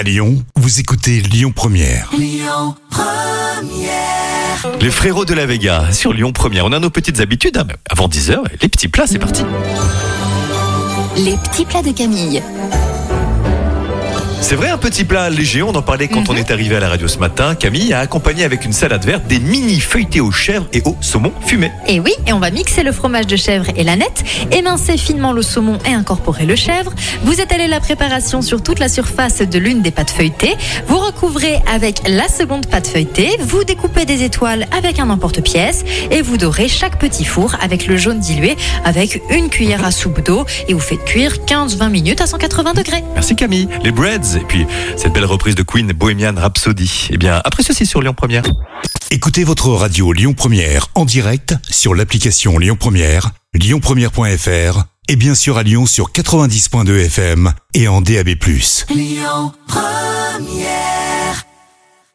À Lyon, vous écoutez Lyon Première. Les frérots de la Vega sur Lyon Première. On a nos petites habitudes. hein. Avant 10h, les petits plats, c'est parti. Les petits plats de Camille. C'est vrai, un petit plat léger. On en parlait quand Mhm. on est arrivé à la radio ce matin. Camille a accompagné avec une salade verte des mini feuilletés aux chèvres et au saumon fumé. Et oui, et on va mixer le fromage de chèvre et la nette, émincer finement le saumon et incorporer le chèvre. Vous étalez la préparation sur toute la surface de l'une des pâtes feuilletées. Vous recouvrez avec la seconde pâte feuilletée. Vous découpez des étoiles avec un emporte-pièce et vous dorez chaque petit four avec le jaune dilué avec une cuillère à soupe d'eau et vous faites cuire 15-20 minutes à 180 degrés. Merci Camille. Les breads et puis cette belle reprise de Queen Bohemian Rhapsody. Eh bien, après ceci sur Lyon Première. Écoutez votre radio Lyon Première en direct sur l'application Lyon Première, lyonpremière.fr et bien sûr à Lyon sur 90.2 FM et en DAB+. Lyon Première